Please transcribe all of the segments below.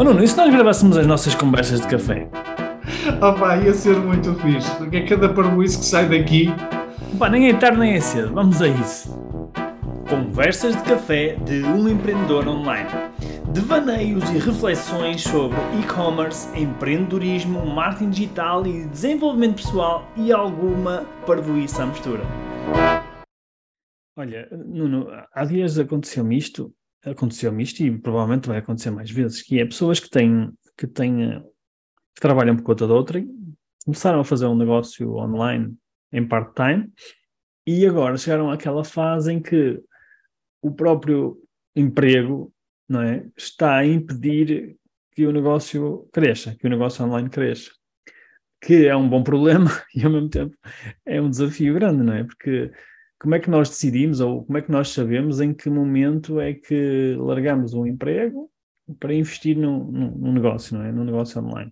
Oh Nuno, e se nós gravássemos as nossas conversas de café? Oh pá, ia ser muito fixe, porque é cada parboice que sai daqui. Pá, nem é tarde nem é cedo, vamos a isso. Conversas de café de um empreendedor online. Devaneios e reflexões sobre e-commerce, empreendedorismo, marketing digital e desenvolvimento pessoal e alguma parvoíça à mistura. Olha, Nuno, há dias aconteceu-me isto, aconteceu-me isto e provavelmente vai acontecer mais vezes, que é pessoas que têm, que têm, que trabalham por conta de outra, começaram a fazer um negócio online em part-time e agora chegaram àquela fase em que o próprio emprego não é, está a impedir que o negócio cresça, que o negócio online cresça. Que é um bom problema e ao mesmo tempo é um desafio grande, não é? Porque como é que nós decidimos ou como é que nós sabemos em que momento é que largamos um emprego para investir num, num negócio, não é? Num negócio online.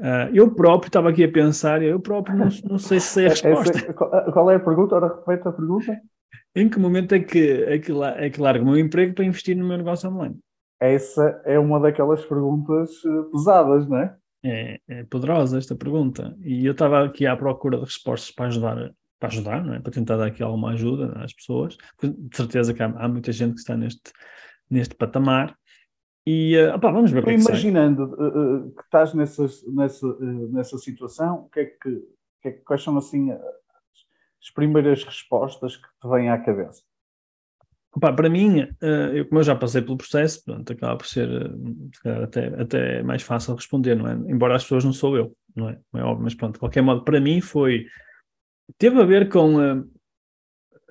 Uh, eu próprio estava aqui a pensar, eu próprio não, não sei se sei a resposta. Essa, qual é a pergunta? Ora, repete a pergunta. Em que momento é que, é que, é que largo o meu emprego para investir no meu negócio online? Essa é uma daquelas perguntas eh, pesadas, não é? É, é poderosa esta pergunta. E eu estava aqui à procura de respostas para ajudar, para ajudar, não é? Para tentar dar aqui alguma ajuda às pessoas. De certeza que há, há muita gente que está neste, neste patamar. E uh, opá, vamos ver que é que Imaginando uh, uh, que estás nessas, nessa, nessa situação, o que é que, que é, quais são assim as primeiras respostas que te vêm à cabeça? Opa, para mim, eu, como eu já passei pelo processo, pronto, acaba por ser até, até mais fácil responder, não é? Embora as pessoas não sou eu, não é? Não é óbvio, mas pronto, de qualquer modo, para mim foi. Teve a ver com.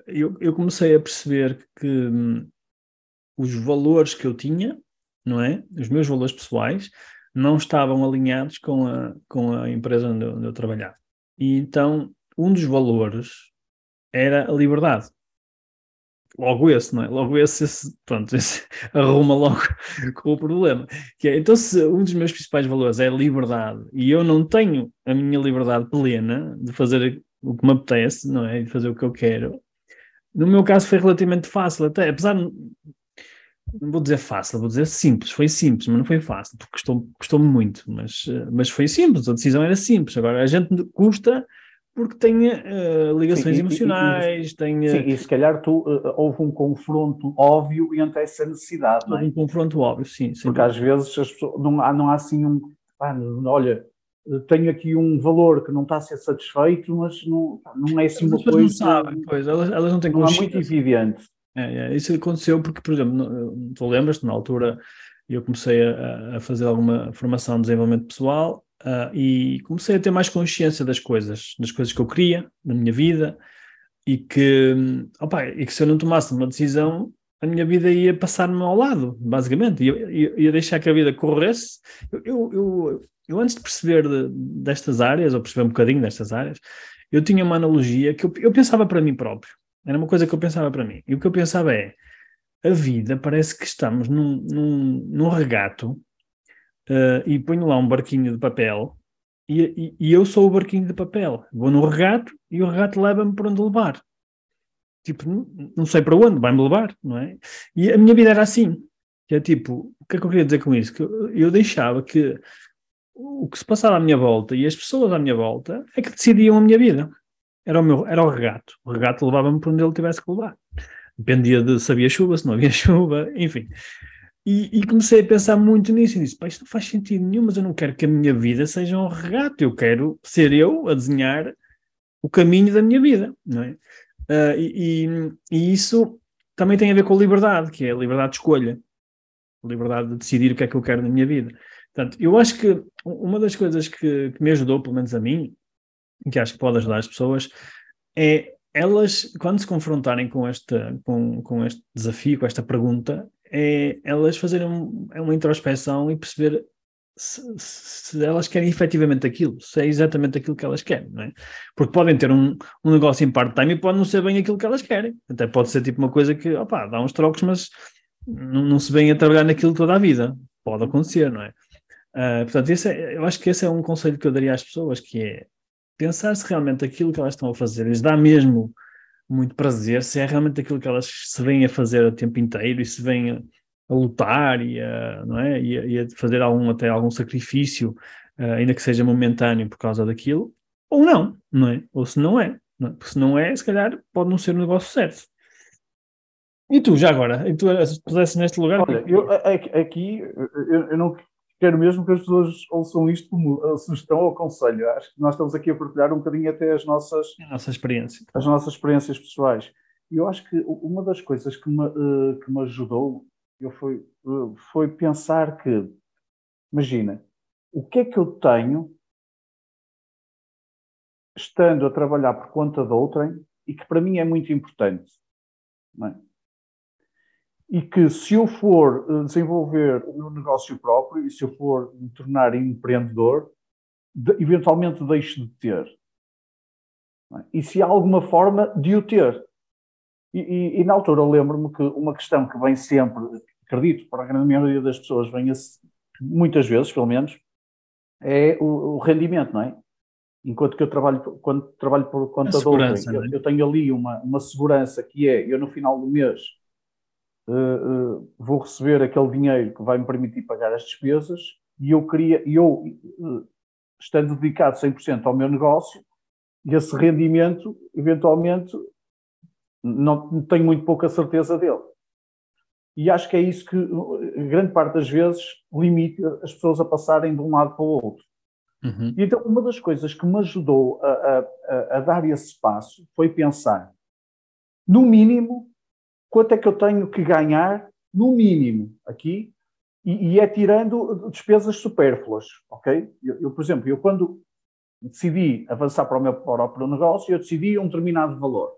eu, eu comecei a perceber que hum, os valores que eu tinha não é? Os meus valores pessoais não estavam alinhados com a, com a empresa onde eu, onde eu trabalhava. E então, um dos valores era a liberdade. Logo esse, não é? Logo esse, esse pronto, esse arruma logo com o problema. Que é, então, se um dos meus principais valores é a liberdade e eu não tenho a minha liberdade plena de fazer o que me apetece, não é? De fazer o que eu quero, no meu caso foi relativamente fácil, até apesar não vou dizer fácil, vou dizer simples. Foi simples, mas não foi fácil, porque custou-me custou muito, mas, eh, mas foi simples, a decisão era simples. Agora, a gente custa porque tem uh, ligações sim, emocionais, e, e, tem... Sim, e se calhar tu, uh, houve um confronto óbvio entre essa necessidade, não é? Um confronto óbvio, sim. Porque às vezes as pessoas, não, há, não há assim um... Ah, olha, tenho aqui um valor que não está a ser satisfeito, mas não, não é assim uma coisa... Não sabem, pois, elas, elas não têm Não é muito evidente. É, é, isso aconteceu porque, por exemplo, tu lembras-te, na altura eu comecei a, a, fazer alguma formação de desenvolvimento pessoal uh, e comecei a ter mais consciência das coisas, das coisas que eu queria na minha vida e que, opa, e que se eu não tomasse uma decisão, a minha vida ia passar-me ao lado, basicamente, ia, ia, ia, deixar que a vida corresse. Eu, eu, eu, eu antes de perceber de, destas áreas, ou perceber um bocadinho destas áreas, eu tinha uma analogia que eu, eu pensava para mim próprio. Era uma coisa que eu pensava para mim. E o que eu pensava é: a vida parece que estamos num, num, num regato uh, e ponho lá um barquinho de papel e, e, e, eu sou o barquinho de papel. Vou no regato e o regato leva-me para onde levar. Tipo, não, não sei para onde, vai-me levar, não é? E a minha vida era assim. Que é tipo, o que é que eu queria dizer com isso? Que eu, eu deixava que o que se passava à minha volta e as pessoas à minha volta é que decidiam a minha vida. Era o, meu, era o regato. O regato levava-me para onde ele tivesse que levar. Dependia de se havia chuva, se não havia chuva, enfim. E, e, comecei a pensar muito nisso e disse: Pá, isto não faz sentido nenhum, mas eu não quero que a minha vida seja um regato, eu quero ser eu a desenhar o caminho da minha vida, não é? Uh, e, e, e, isso também tem a ver com a liberdade, que é a liberdade de escolha, a liberdade de decidir o que é que eu quero na minha vida. Portanto, eu acho que uma das coisas que, que me ajudou, pelo menos a mim, que acho que pode ajudar as pessoas, é elas, quando se confrontarem com, esta, com, com este desafio, com esta pergunta, é elas fazerem um, é uma introspeção e perceber se, se, elas querem efetivamente aquilo, se é exatamente aquilo que elas querem, não é? Porque podem ter um, um negócio em part-time e pode não ser bem aquilo que elas querem. Até pode ser tipo uma coisa que, opá, dá uns trocos, mas não, não se vem a trabalhar naquilo toda a vida. Pode acontecer, não é? Uh, portanto, esse é, eu acho que esse é um conselho que eu daria às pessoas, que é pensar se realmente aquilo que elas estão a fazer lhes dá mesmo muito prazer, se é realmente aquilo que elas se vêm a fazer o tempo inteiro e se vêm a, a lutar e a, não é? e a, e a fazer algum, até algum sacrifício, uh, ainda que seja momentâneo por causa daquilo, ou não, não é? Ou se não é. Não é? Porque se não é, se calhar pode não ser o negócio certo. E tu, já agora? E tu, se neste lugar? Olha, eu, aqui eu, eu não quero mesmo que as pessoas ouçam isto como sugestão ou conselho. Acho que nós estamos aqui a partilhar um bocadinho até as nossas, a nossa experiência. As nossas experiências pessoais. E eu acho que uma das coisas que me, uh, que me ajudou eu foi, uh, foi pensar que, imagina, o que é que eu tenho estando a trabalhar por conta de outrem e que para mim é muito importante. É? E que se eu for uh, desenvolver o meu negócio próprio e se eu for me tornar empreendedor, de, eventualmente deixo de ter. É? E se há alguma forma de o ter. E, e, e na altura lembro-me que uma questão que vem sempre, acredito, para a grande maioria das pessoas, vem muitas vezes, pelo menos, é o, o, rendimento, não é? Enquanto que eu trabalho, quando trabalho por conta de outrem, eu, é? eu, tenho ali uma, uma segurança que é, eu no final do mês uh, uh, vou receber aquele dinheiro que vai me permitir pagar as despesas e eu queria, eu uh, estando dedicado 100% ao meu negócio, esse rendimento, eventualmente, não tenho muito pouca certeza dele. E acho que é isso que, grande parte das vezes, limita as pessoas a passarem de um lado para o outro. Uhum. E então, uma das coisas que me ajudou a, a, a, dar esse passo foi pensar, no mínimo, quanto é que eu tenho que ganhar, no mínimo, aqui, e, e é tirando despesas supérfluas, ok? Eu, eu, por exemplo, eu quando decidi avançar para o meu próprio negócio, eu decidi um determinado valor.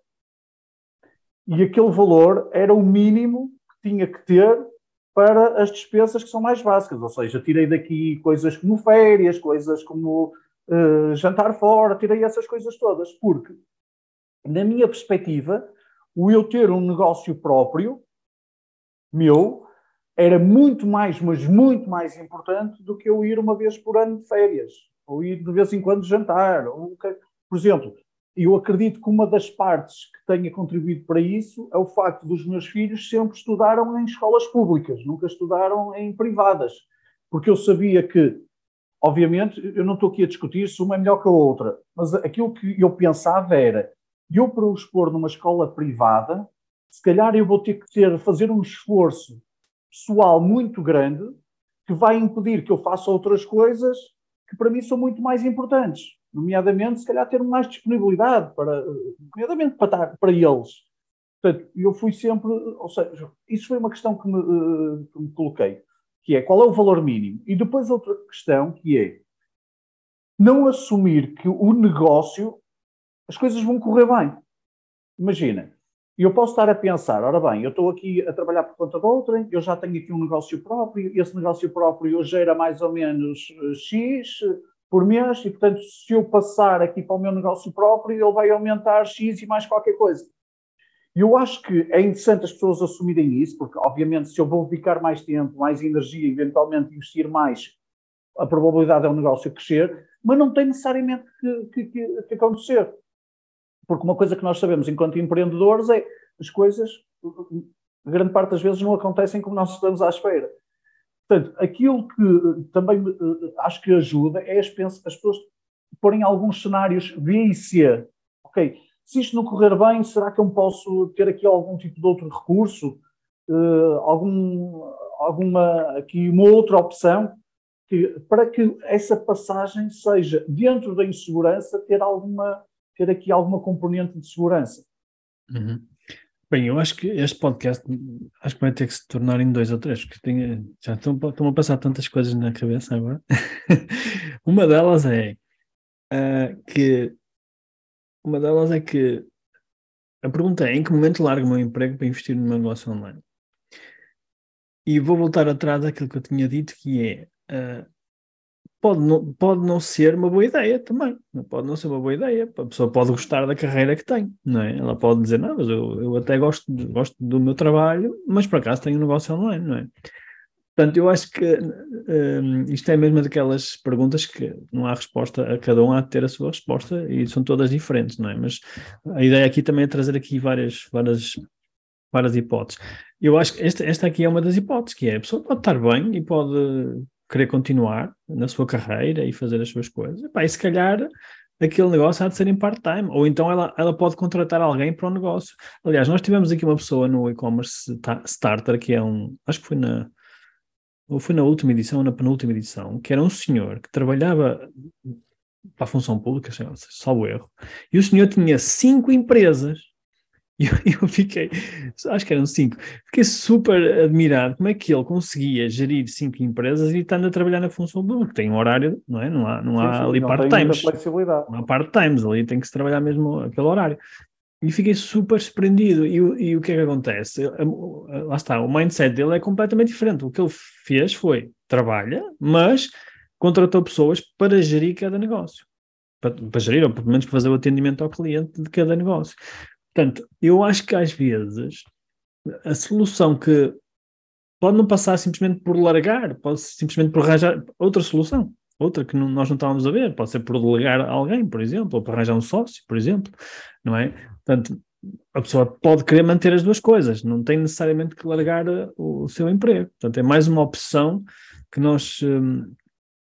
E aquele valor era o mínimo que tinha que ter para as despesas que são mais básicas, ou seja, tirei daqui coisas como férias, coisas como uh, jantar fora, tirei essas coisas todas, porque, na minha perspectiva, o eu ter um negócio próprio, meu, era muito mais, mas muito mais importante do que eu ir uma vez por ano de férias, ou ir de vez em quando jantar. Ou, por exemplo, eu acredito que uma das partes que tenha contribuído para isso é o facto dos meus filhos sempre estudaram em escolas públicas, nunca estudaram em privadas, porque eu sabia que, obviamente, eu não estou aqui a discutir se uma é melhor que a outra, mas aquilo que eu pensava era, eu para os pôr numa escola privada, se calhar eu vou ter que ter, fazer um esforço pessoal muito grande que vai impedir que eu faça outras coisas que para mim são muito mais importantes nomeadamente, se calhar, ter mais disponibilidade para, nomeadamente para, para eles. Portanto, eu fui sempre, ou seja, isso foi uma questão que me, eh, que me coloquei, que é qual é o valor mínimo? E depois outra questão que é não assumir que o negócio, as coisas vão correr bem. Imagina, eu posso estar a pensar, ora bem, eu estou aqui a trabalhar por conta de outra, eu já tenho aqui um negócio próprio, esse negócio próprio gera mais ou menos eh, X, por mês e, portanto, se eu passar aqui para o meu negócio próprio, ele vai aumentar X e mais qualquer coisa. E eu acho que é interessante as pessoas assumirem isso, porque, obviamente, se eu vou dedicar mais tempo, mais energia, eventualmente investir mais, a probabilidade é o negócio crescer, mas não tem necessariamente que, que, que, que acontecer. Porque uma coisa que nós sabemos enquanto empreendedores é as coisas, grande parte das vezes, não acontecem como nós estamos à espera. Portanto, aquilo que eh, também uh, acho que ajuda é as, as pessoas porem alguns cenários B e C. Ok, se isto não correr bem, será que eu posso ter aqui algum tipo de outro recurso? Uh, algum, alguma aqui uma outra opção que, para que essa passagem seja dentro da insegurança ter alguma ter aqui alguma componente de segurança. Uhum. Bem, eu acho que este podcast acho que vai ter que se tornar em dois ou três, porque tenho, já estão, a passar tantas coisas na cabeça agora. uma delas é uh, que uma delas é que a pergunta é em que momento largo o meu emprego para investir no meu negócio online? E vou voltar atrás àquilo que eu tinha dito, que é uh, pode não, pode não ser uma boa ideia também. Pode não ser uma boa ideia. A pessoa pode gostar da carreira que tem, não é? Ela pode dizer, não, mas eu, eu até gosto, gosto do meu trabalho, mas por acaso tenho um negócio online, não é? Portanto, eu acho que um, isto é mesmo daquelas perguntas que não há resposta, a cada um há de ter a sua resposta e são todas diferentes, não é? Mas a ideia aqui também é trazer aqui várias, várias várias hipóteses. Eu acho que esta, esta aqui é uma das hipóteses, que é a pessoa pode estar bem e pode querer continuar na sua carreira e fazer as suas coisas. E, e se calhar aquele negócio há de ser em part-time, ou então ela, ela pode contratar alguém para o negócio. Aliás, nós tivemos aqui uma pessoa no e-commerce starter, que é um, acho que foi na, ou foi na última edição ou na penúltima edição, que era um senhor que trabalhava para a função pública, salvo erro, e o senhor tinha cinco empresas E eu, eu, fiquei, acho que eram cinco, fiquei super admirado como é que ele conseguia gerir cinco empresas e estando a trabalhar na função pública. Tem um horário, não é? Não há, não há sim, ali part-times. Não há part-times, ali tem que se trabalhar mesmo aquele horário. E fiquei super surpreendido. E, e o que é que acontece? Lá está, o mindset dele é completamente diferente. O que ele fez foi trabalha, mas contratou pessoas para gerir cada negócio. Para, para gerir, ou pelo menos para fazer o atendimento ao cliente de cada negócio. Portanto, eu acho que às vezes a solução que pode não passar simplesmente por largar, pode simplesmente por arranjar outra solução, outra que não, nós não estávamos a ver, pode ser por delegar a alguém, por exemplo, ou por arranjar um sócio, por exemplo, não é? Portanto, a pessoa pode querer manter as duas coisas, não tem necessariamente que largar uh, o, seu emprego. Portanto, é mais uma opção que nós, um,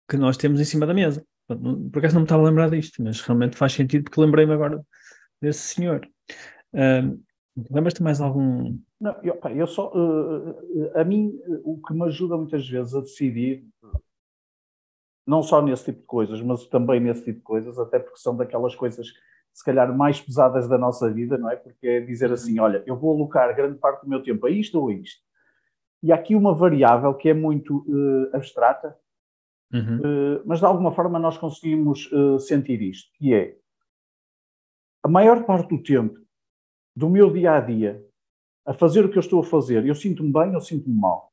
que nós temos em cima da mesa. Por acaso não me estava a lembrar disto, mas realmente faz sentido porque lembrei-me agora desse senhor. Uh, Lembras-te mais algum? Não, eu, pá, eu só. Uh, a mim, o que me ajuda muitas vezes a decidir, não só nesse tipo de coisas, mas também nesse tipo de coisas, até porque são daquelas coisas, se calhar, mais pesadas da nossa vida, não é? Porque é dizer assim: uhum. olha, eu vou alocar grande parte do meu tempo a isto ou a isto. E há aqui uma variável que é muito uh, abstrata, uhum. uh, mas de alguma forma nós conseguimos sentir isto, que é a maior parte do tempo do meu dia a dia a fazer o que eu estou a fazer, eu sinto-me bem ou sinto-me mal.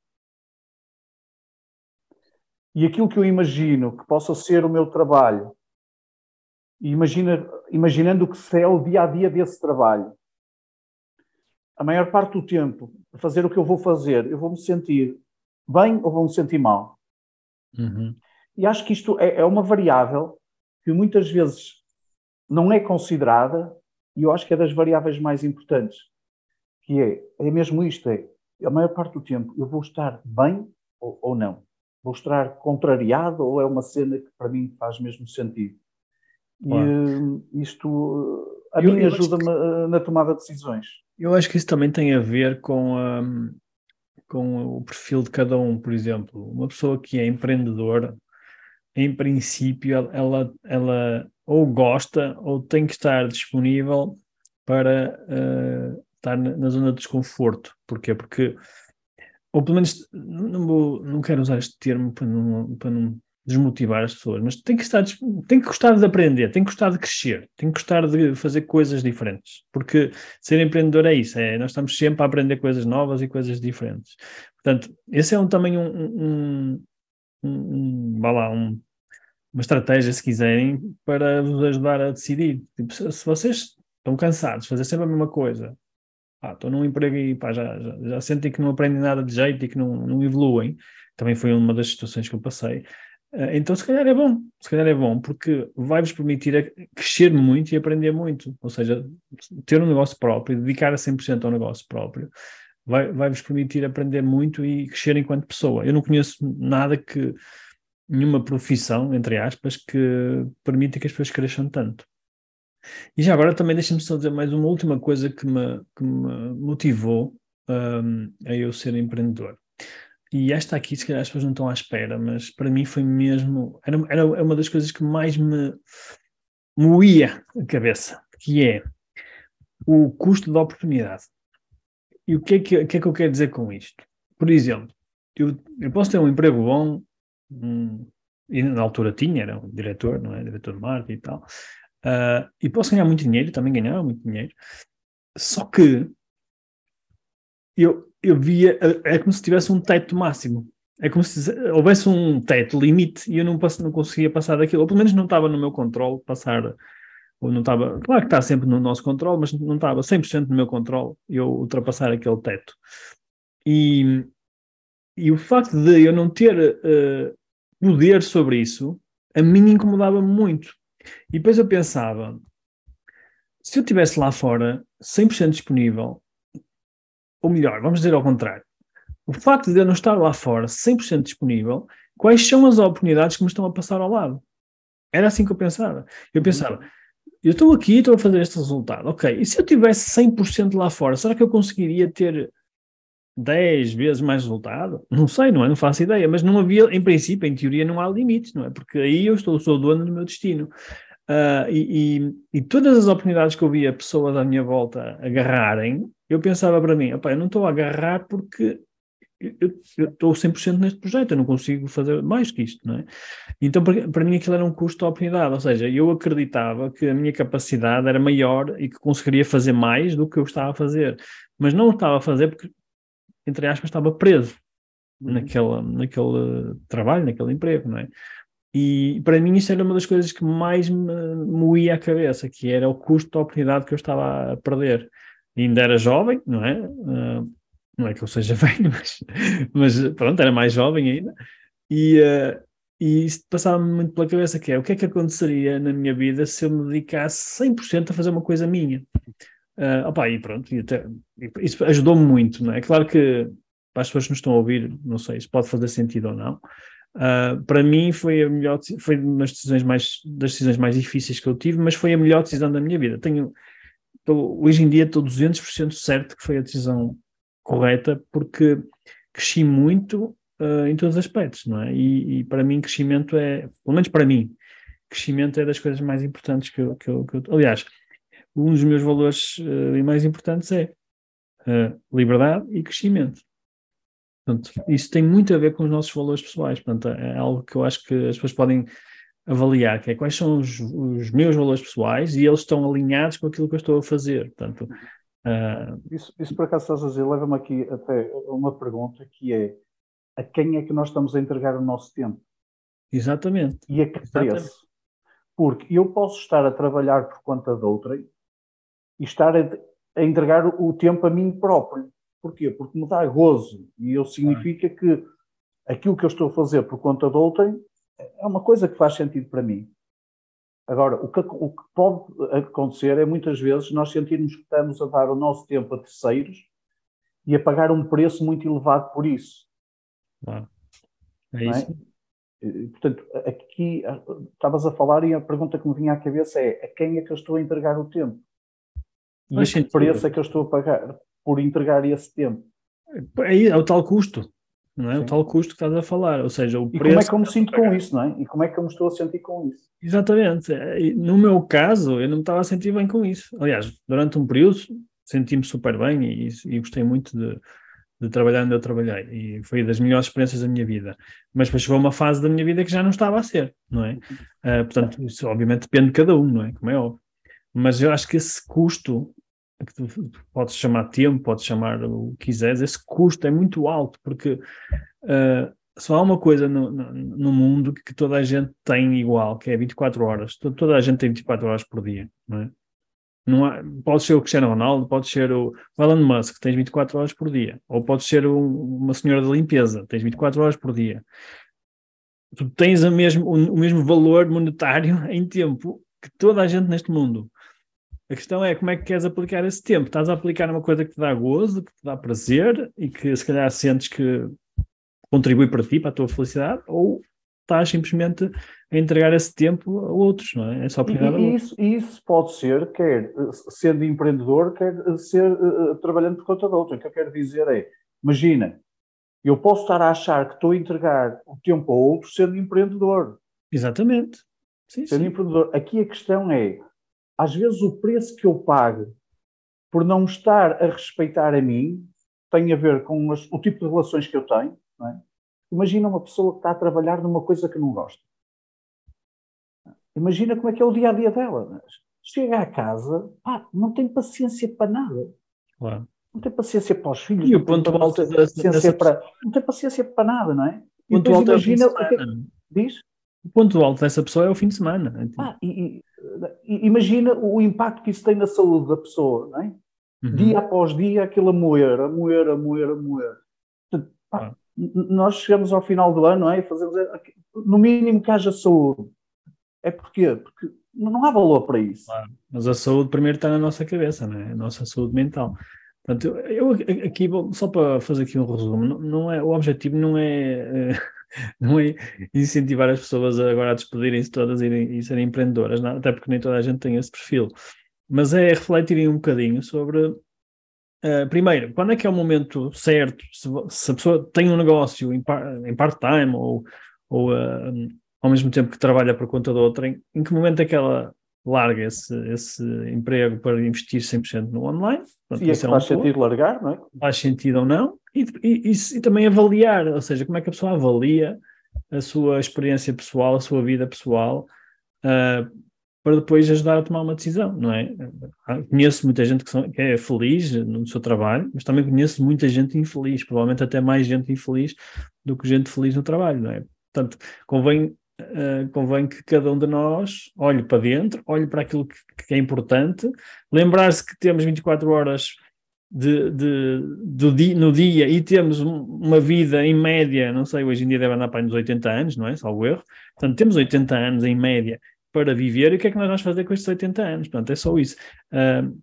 E aquilo que eu imagino que possa ser o meu trabalho, imagina, imaginando que se é o dia a dia desse trabalho, a maior parte do tempo, a fazer o que eu vou fazer, eu vou me sentir bem ou vou me sentir mal. Uhum. E acho que isto é, é uma variável que muitas vezes não é considerada e eu acho que é das variáveis mais importantes, que é, é mesmo isto, é, a maior parte do tempo eu vou estar bem ou, ou não? Vou estar contrariado ou é uma cena que para mim faz mesmo sentido? E claro. isto, a eu, mim ajuda-me que... na tomada de decisões. Eu acho que isso também tem a ver com, um, com o perfil de cada um, por exemplo. Uma pessoa que é empreendedora, em princípio, ela, ela ou gosta ou tem que estar disponível para uh, estar na, zona de desconforto. Porquê? Porque, ou pelo menos, não, vou, não quero usar este termo para não, para não desmotivar as pessoas, mas tem que estar, tem que gostar de aprender, tem que gostar de crescer, tem que gostar de fazer coisas diferentes, porque ser empreendedor é isso, é, nós estamos sempre a aprender coisas novas e coisas diferentes. Portanto, esse é um, também um, um, um, um, lá, um uma estratégia, se quiserem, para vos ajudar a decidir. Tipo, se, se vocês estão cansados de fazer sempre a mesma coisa, ah, estou num emprego e pá, já, já, já, sentem que não aprendem nada de jeito e que não, não evoluem, também foi uma das situações que eu passei. Uh, então, se calhar é bom, se calhar é bom, porque vai-vos permitir crescer muito e aprender muito. Ou seja, ter um negócio próprio, dedicar a 100% ao negócio próprio, vai-vos vai permitir aprender muito e crescer enquanto pessoa. Eu não conheço nada que nenhuma profissão, entre aspas, que permita que as pessoas cresçam tanto. E já agora também deixa-me só dizer mais uma última coisa que me, que me motivou um, a eu ser empreendedor. E esta aqui, se calhar as pessoas não estão à espera, mas para mim foi mesmo. Era, era uma das coisas que mais me moía a cabeça, que é o custo da oportunidade. E o que é que, que, é que eu quero dizer com isto? Por exemplo, eu, eu posso ter um emprego bom, um, e na altura tinha, era um diretor, não é? Diretor de marketing e tal. Uh, e posso ganhar muito dinheiro, também ganhava muito dinheiro. Só que eu, eu via, é como se tivesse um teto máximo. É como se houvesse um teto, limite, e eu não, passo, não conseguia passar daquilo. Ou pelo menos não estava no meu controle passar, ou não estava, claro que está sempre no nosso controle, mas não estava 100% no meu controle eu ultrapassar aquele teto. E, e o facto de eu não ter uh, poder sobre isso, a mim incomodava muito. E depois eu pensava, se eu estivesse lá fora 100% disponível, ou melhor, vamos dizer ao contrário, o facto de eu não estar lá fora 100% disponível, quais são as oportunidades que me estão a passar ao lado? Era assim que eu pensava. Eu pensava, eu estou aqui e estou a fazer este resultado, ok, e se eu tivesse 100% lá fora, será que eu conseguiria ter 10 vezes mais resultado? Não sei, não é? Não faço ideia, mas não havia, em princípio, em teoria, não há limites, não é? Porque aí eu estou, sou dono do meu destino. Uh, e, e, e, todas as oportunidades que eu via pessoas à minha volta agarrarem, eu pensava para mim, eu não estou a agarrar porque eu, estou 100% neste projeto, eu não consigo fazer mais que isto, não é? Então, para, para mim aquilo era um custo de oportunidade, ou seja, eu acreditava que a minha capacidade era maior e que conseguiria fazer mais do que eu estava a fazer, mas não estava a fazer porque, entre aspas, estava preso uhum. naquele, naquele trabalho, naquele emprego, não é? E para mim isso era uma das coisas que mais me moía a cabeça, que era o custo de oportunidade que eu estava a perder. E ainda era jovem, não é? Uh, não é que eu seja velho, mas, mas pronto, era mais jovem ainda. E, uh, e isso passava-me muito pela cabeça, que é o que é que aconteceria na minha vida se eu me dedicasse 100% a fazer uma coisa minha. Uh, opa, e pronto, e até, isso ajudou-me muito, não é? Claro que para as pessoas que nos estão a ouvir, não sei se pode fazer sentido ou não, Uh, para mim foi a melhor, foi uma das decisões mais das decisões mais difíceis que eu tive, mas foi a melhor decisão da minha vida. Tenho, tô, hoje em dia estou 200% certo que foi a decisão correta, porque cresci muito uh, em todos os aspectos, não é? E, e, para mim crescimento é, pelo menos para mim, crescimento é das coisas mais importantes que eu, que eu, que eu aliás, um dos meus valores uh, mais importantes é liberdade e crescimento. Portanto, isso tem muito a ver com os nossos valores pessoais. Portanto, é algo que eu acho que as pessoas podem avaliar, que é quais são os, os meus valores pessoais e eles estão alinhados com aquilo que eu estou a fazer. Portanto, uh... isso, isso, por acaso estás a dizer, leva-me aqui até uma pergunta que é a quem é que nós estamos a entregar o nosso tempo? Exatamente. E a que preço? Porque eu posso estar a trabalhar por conta de outrem e estar a, entregar o tempo a mim próprio. Porquê? Porque me dá gozo e eu significa que aquilo que eu estou a fazer por conta de outrem é uma coisa que faz sentido para mim. Agora, o que, o que pode acontecer é muitas vezes nós sentirmos que estamos a dar o nosso tempo a terceiros e a pagar um preço muito elevado por isso. Claro. É isso. É? Portanto, aqui estavas a falar e a pergunta que me vinha à cabeça é a quem é que eu estou a entregar o tempo? E a que preço é que eu estou a pagar? por entregar esse tempo. É, é o tal custo, não é? Sim. O tal custo que estás a falar, ou seja, o e preço... como é que eu me sinto com isso, não é? E como é que eu me estou a sentir com isso? Exatamente. No meu caso, eu não me estava a sentir bem com isso. Aliás, durante um período senti-me super bem e, e gostei muito de, de trabalhar onde eu trabalhei e foi das melhores experiências da minha vida. Mas depois chegou uma fase da minha vida que já não estava a ser, não é? Uh, portanto, isso obviamente depende de cada um, não é? Como é óbvio. Mas eu acho que esse custo que tu podes chamar tempo, podes chamar o que quiseres, esse custo é muito alto, porque uh, só há uma coisa no, no, no, mundo que toda a gente tem igual, que é 24 horas. Toda a gente tem 24 horas por dia, não é? Não há, pode ser o Cristiano Ronaldo, pode ser o Elon Musk, tens 24 horas por dia. Ou pode ser uma senhora da limpeza, tens 24 horas por dia. Tu tens mesmo, o, o mesmo valor monetário em tempo que toda a gente neste mundo. A questão é como é que queres aplicar esse tempo. Estás a aplicar uma coisa que te dá gozo, que te dá prazer e que se calhar sentes que contribui para ti, para a tua felicidade, ou estás simplesmente a entregar esse tempo a outros, não é? É só pegar e, isso, isso pode ser, quer sendo empreendedor, quer ser uh, trabalhando por conta de outro. O que eu quero dizer é, imagina, eu posso estar a achar que estou a entregar o tempo a outro sendo empreendedor. Exatamente. Sim, sendo sim. empreendedor. Aqui a questão é, às vezes o preço que eu pago por não estar a respeitar a mim tem a ver com as, o tipo de relações que eu tenho. É? Imagina uma pessoa que está a trabalhar numa coisa que não gosta. Imagina como é que é o dia a dia dela. Chega à casa, pá, não tem paciência para nada. Claro. Não tem paciência para os filhos. E o ponto alto paciência dessa... para... Não tem paciência para nada, não é? O ponto alto imagina é o, que... Diz? o ponto alto dessa pessoa é o fim de semana. Ah, e, imagina o impacto que isso tem na saúde da pessoa, não é? Uhum. Dia após dia, aquilo a moer, a moer, a moer, a moer. Portanto, pá, Nós chegamos ao final do ano, não é? Fazemos, no mínimo que haja saúde. É porquê? Porque não há valor para isso. Claro. Mas a saúde primeiro está na nossa cabeça, não é? A nossa saúde mental. Portanto, eu aqui, só para fazer aqui um resumo, não, não é, o objetivo não é, não é incentivar as pessoas agora a despedirem-se todas e, serem empreendedoras, não, até porque nem toda a gente tem esse perfil, mas é refletirem um bocadinho sobre Uh, primeiro, quando é que é o momento certo? Se, se a pessoa tem um negócio em, par, em part-time ou, ou uh, ao mesmo tempo que trabalha por conta de outra, em, em que momento é que ela larga esse, esse emprego para investir 100% no online? Portanto, e é que é faz sentido largar, não é? Faz sentido ou não? E, e, e, e também avaliar, ou seja, como é que a pessoa avalia a sua experiência pessoal, a sua vida pessoal, uh, para depois ajudar a tomar uma decisão, não é? Conheço muita gente que, são, que, é feliz no seu trabalho, mas também conheço muita gente infeliz, provavelmente até mais gente infeliz do que gente feliz no trabalho, não é? Portanto, convém, uh, convém que cada um de nós olhe para dentro, olhe para aquilo que, que é importante, lembrar-se que temos 24 horas de, de, do dia, no dia e temos uma vida em média, não sei, hoje em dia deve andar para nos 80 anos, não é? Salvo erro. Portanto, temos 80 anos em média para viver e o que é que nós vamos fazer com estes 80 anos? Pronto, é só isso. Uh,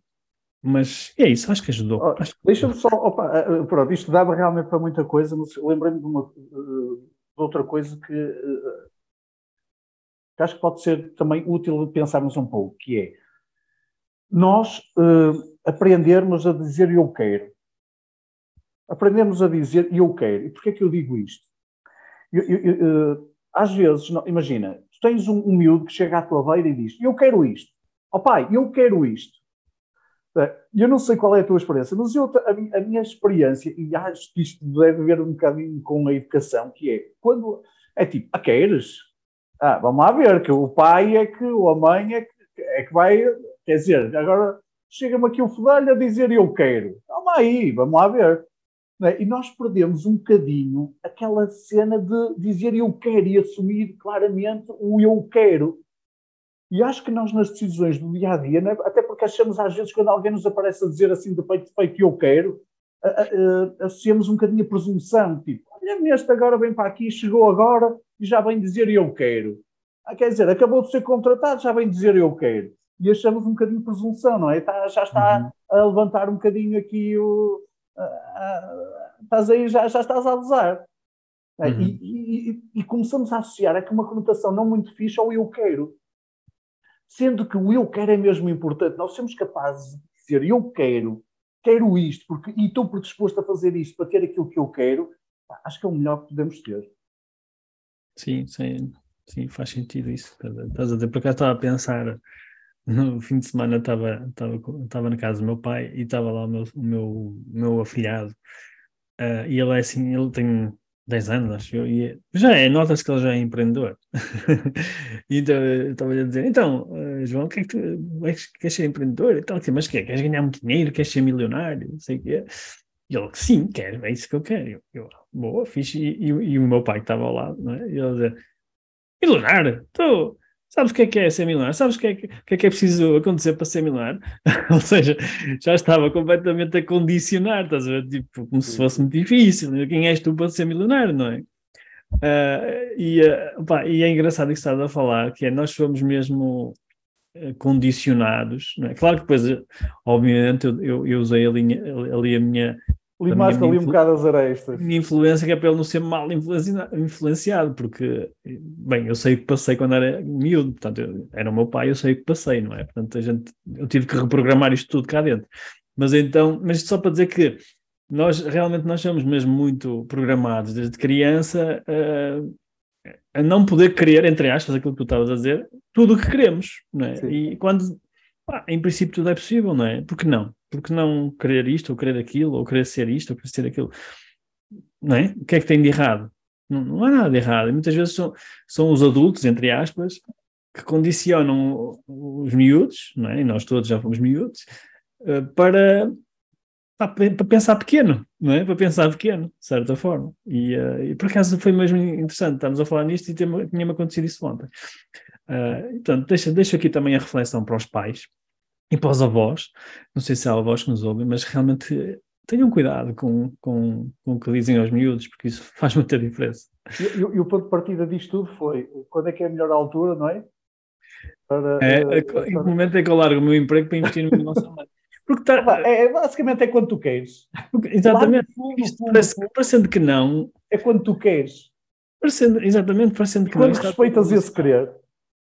mas é isso, acho que ajudou. Oh, Deixa-me só, opa, ah, pronto, isto dava realmente para muita coisa, mas lembrei-me de, uma, de outra coisa que, que, acho que pode ser também útil pensarmos um pouco, que é nós uh, aprendermos a dizer eu quero. Aprendemos a dizer eu quero. E porquê é que eu digo isto? Eu, eu, eu, às vezes, não, imagina, tens um, um miúdo que chega à tua beira e diz: Eu quero isto. Ó oh, pai, eu quero isto. Eh, eu não sei qual é a tua experiência, mas eu, a, a, minha experiência, e acho que isto deve ver um bocadinho com a educação, que é quando é tipo, ah, queres? Ah, vamos lá ver, que o pai é que, ou a mãe é que, é que vai, quer dizer, agora chega-me aqui o fedelho a dizer eu quero. Vamos aí, vamos lá ver. É? E nós perdemos um bocadinho aquela cena de dizer eu quero e assumir claramente o eu quero. E acho que nós, nas decisões do dia a dia, é? até porque achamos às vezes quando alguém nos aparece a dizer assim de peito de peito eu quero, associamos um bocadinho a presunção, tipo, olha-me este agora vem para aqui, chegou agora e já vem dizer eu quero. Ah, quer dizer, acabou de ser contratado, já vem dizer eu quero. E achamos um bocadinho de presunção, não é? Está, já está uhum. a levantar um bocadinho aqui o, estás aí, já, já estás a abusar. É, uhum. E, e, e, começamos a associar aqui uma conotação não muito fixe ao eu quero. Sendo que o eu quero é mesmo importante. Nós somos capazes de dizer eu quero, quero isto, porque, e estou predisposto a fazer isto para ter aquilo que eu quero, acho que é o melhor que podemos ter. Sim, sim, sim faz sentido isso. Estás a dizer, por acaso estava a pensar no fim de semana estava, estava, estava na casa do meu pai e estava lá o meu, o meu, meu afilhado. Uh, e ele é assim, ele tem 10 anos, acho eu, e já é, nota-se que ele já é empreendedor. então estava-lhe a dizer: então, uh, João, que é que tu queres ser empreendedor? E tal, mas que é? Queres ganhar muito dinheiro? Queres ser milionário? Não sei o quê. E ele, sim, quero, é isso que eu quero. Eu, eu boa, fixe. E, e, e, o meu pai que estava ao lado, não é? E ele dizia: milionário? Estou Sabes o que é que é ser milionário? Sabes o que é que, que, é, que é preciso acontecer para ser milionário? Ou seja, já estava completamente a condicionar, estás a ver? Tipo, como se fosse muito difícil. Né? Quem és tu para ser milionário, não é? Uh, e, uh, pá, e é engraçado que estás a falar, que é nós somos mesmo uh, condicionados, não é? Claro que depois, obviamente, eu, eu, eu usei ali, ali a minha Limaste ali um bocado as arestas. Minha influência que é para ele não ser mal influenciado, porque, bem, eu sei o que passei quando era miúdo, portanto, eu, era o meu pai, eu sei o que passei, não é? Portanto, a gente, eu tive que reprogramar isto tudo cá dentro. Mas então, mas só para dizer que nós realmente nós somos mesmo muito programados desde criança a, a não poder querer, entre aspas, aquilo que tu estavas a dizer, tudo o que queremos, não é? Sim. E quando, em princípio, tudo é possível, não é? Porque não? porque não querer isto, ou querer aquilo, ou querer ser isto, ou querer ser aquilo? Não é? O que é que tem de errado? Não, não há nada de errado. E muitas vezes são, são os adultos, entre aspas, que condicionam os miúdos, não é? e nós todos já fomos miúdos, eh, para, para pensar pequeno, não é? Para pensar pequeno, de certa forma. E, uh, e por acaso foi mesmo interessante, estamos a falar nisto e tinha-me acontecido isso ontem. Uh, então, deixa, deixo aqui também a reflexão para os pais, e para os avós, não sei se há avós que nos ouvem, mas realmente tenham cuidado com, com, com o que dizem aos miúdos, porque isso faz muita diferença. E, e, e, o ponto de partida disto tudo foi quando é que é a melhor altura, não é? Para, é, uh, em que momento é que eu largo o meu emprego para investir no nosso mãe? Porque tá, é, basicamente é quando tu queres. Porque, exatamente. Fundo, Isto parece, parecendo que não. É quando tu queres. Parecendo, exatamente, parecendo que quando não. respeitas esse querer.